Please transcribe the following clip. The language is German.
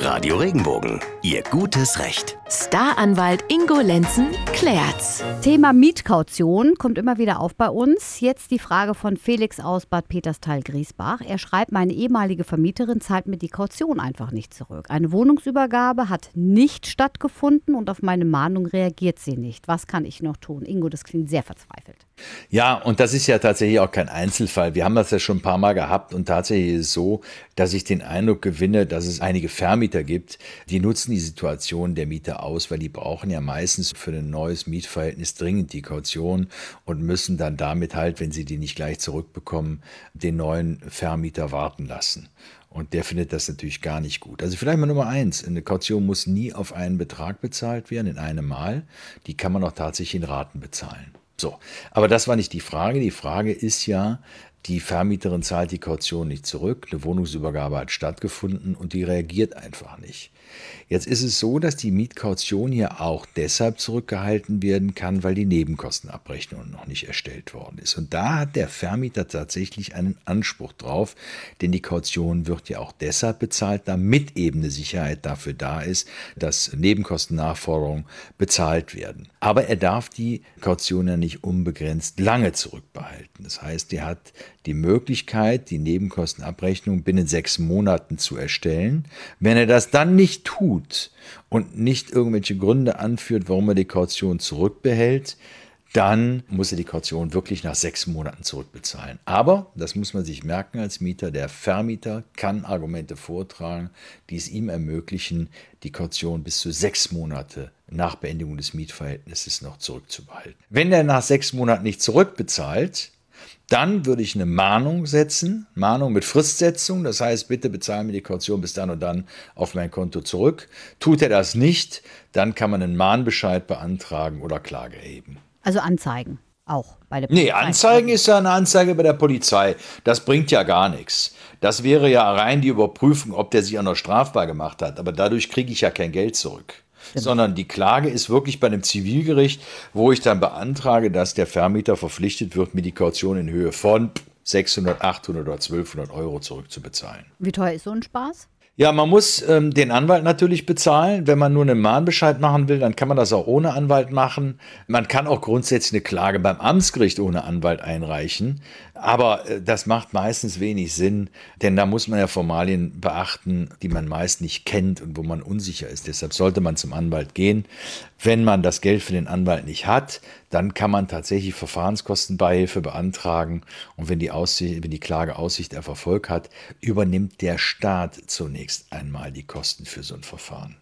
Radio Regenbogen, Ihr gutes Recht. Staranwalt Ingo Lenzen klärt's. Thema Mietkaution kommt immer wieder auf bei uns. Jetzt die Frage von Felix aus Bad Peterstal-Griesbach. Er schreibt, meine ehemalige Vermieterin zahlt mir die Kaution einfach nicht zurück. Eine Wohnungsübergabe hat nicht stattgefunden und auf meine Mahnung reagiert sie nicht. Was kann ich noch tun? Ingo, das klingt sehr verzweifelt. Ja, und das ist ja tatsächlich auch kein Einzelfall. Wir haben das ja schon ein paar Mal gehabt und tatsächlich ist es so, dass ich den Eindruck gewinne, dass es einige Vermieter gibt, die nutzen die Situation der Mieter aus, weil die brauchen ja meistens für ein neues Mietverhältnis dringend die Kaution und müssen dann damit halt, wenn sie die nicht gleich zurückbekommen, den neuen Vermieter warten lassen. Und der findet das natürlich gar nicht gut. Also vielleicht mal Nummer eins, eine Kaution muss nie auf einen Betrag bezahlt werden, in einem Mal. Die kann man auch tatsächlich in Raten bezahlen. So, aber das war nicht die Frage. Die Frage ist ja, die Vermieterin zahlt die Kaution nicht zurück, eine Wohnungsübergabe hat stattgefunden und die reagiert einfach nicht. Jetzt ist es so, dass die Mietkaution hier auch deshalb zurückgehalten werden kann, weil die Nebenkostenabrechnung noch nicht erstellt worden ist. Und da hat der Vermieter tatsächlich einen Anspruch drauf, denn die Kaution wird ja auch deshalb bezahlt, damit eben eine Sicherheit dafür da ist, dass Nebenkostennachforderungen bezahlt werden. Aber er darf die Kaution ja nicht unbegrenzt lange zurückbehalten. Das heißt, er hat die Möglichkeit, die Nebenkostenabrechnung binnen sechs Monaten zu erstellen. Wenn er das dann nicht tut und nicht irgendwelche Gründe anführt, warum er die Kaution zurückbehält, dann muss er die Kaution wirklich nach sechs Monaten zurückbezahlen. Aber, das muss man sich merken als Mieter, der Vermieter kann Argumente vortragen, die es ihm ermöglichen, die Kaution bis zu sechs Monate nach Beendigung des Mietverhältnisses noch zurückzubehalten. Wenn er nach sechs Monaten nicht zurückbezahlt, dann würde ich eine Mahnung setzen, Mahnung mit Fristsetzung, das heißt, bitte bezahlen mir die Kaution bis dann und dann auf mein Konto zurück. Tut er das nicht, dann kann man einen Mahnbescheid beantragen oder Klage erheben. Also anzeigen auch bei der Polizei. Nee, anzeigen ist ja eine Anzeige bei der Polizei. Das bringt ja gar nichts. Das wäre ja rein die Überprüfung, ob der sich auch noch strafbar gemacht hat. Aber dadurch kriege ich ja kein Geld zurück. Genau. Sondern die Klage ist wirklich bei einem Zivilgericht, wo ich dann beantrage, dass der Vermieter verpflichtet wird, mir die Kaution in Höhe von 600, 800 oder 1200 Euro zurückzubezahlen. Wie teuer ist so ein Spaß? Ja, man muss ähm, den Anwalt natürlich bezahlen. Wenn man nur einen Mahnbescheid machen will, dann kann man das auch ohne Anwalt machen. Man kann auch grundsätzlich eine Klage beim Amtsgericht ohne Anwalt einreichen. Aber äh, das macht meistens wenig Sinn, denn da muss man ja Formalien beachten, die man meist nicht kennt und wo man unsicher ist. Deshalb sollte man zum Anwalt gehen. Wenn man das Geld für den Anwalt nicht hat, dann kann man tatsächlich Verfahrenskostenbeihilfe beantragen. Und wenn die, Aussicht, wenn die Klage Aussicht auf Erfolg hat, übernimmt der Staat zunächst einmal die Kosten für so ein Verfahren.